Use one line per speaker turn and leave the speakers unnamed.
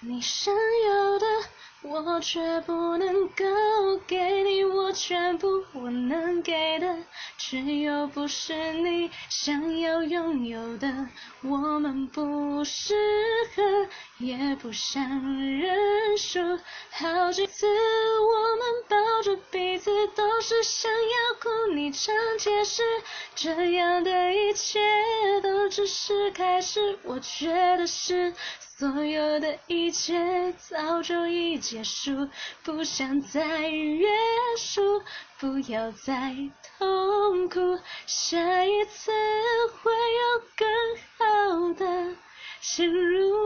你想要的，我却不能够给你我全部。我能给的，只有不是你想要拥有的。我们不适合，也不想认输。好几次我们抱着彼此，都是想要哭。你常解释，这样的一切只是开始。我觉得是。所有的一切早就已结束，不想再约束，不要再痛苦，下一次会有更好的陷入。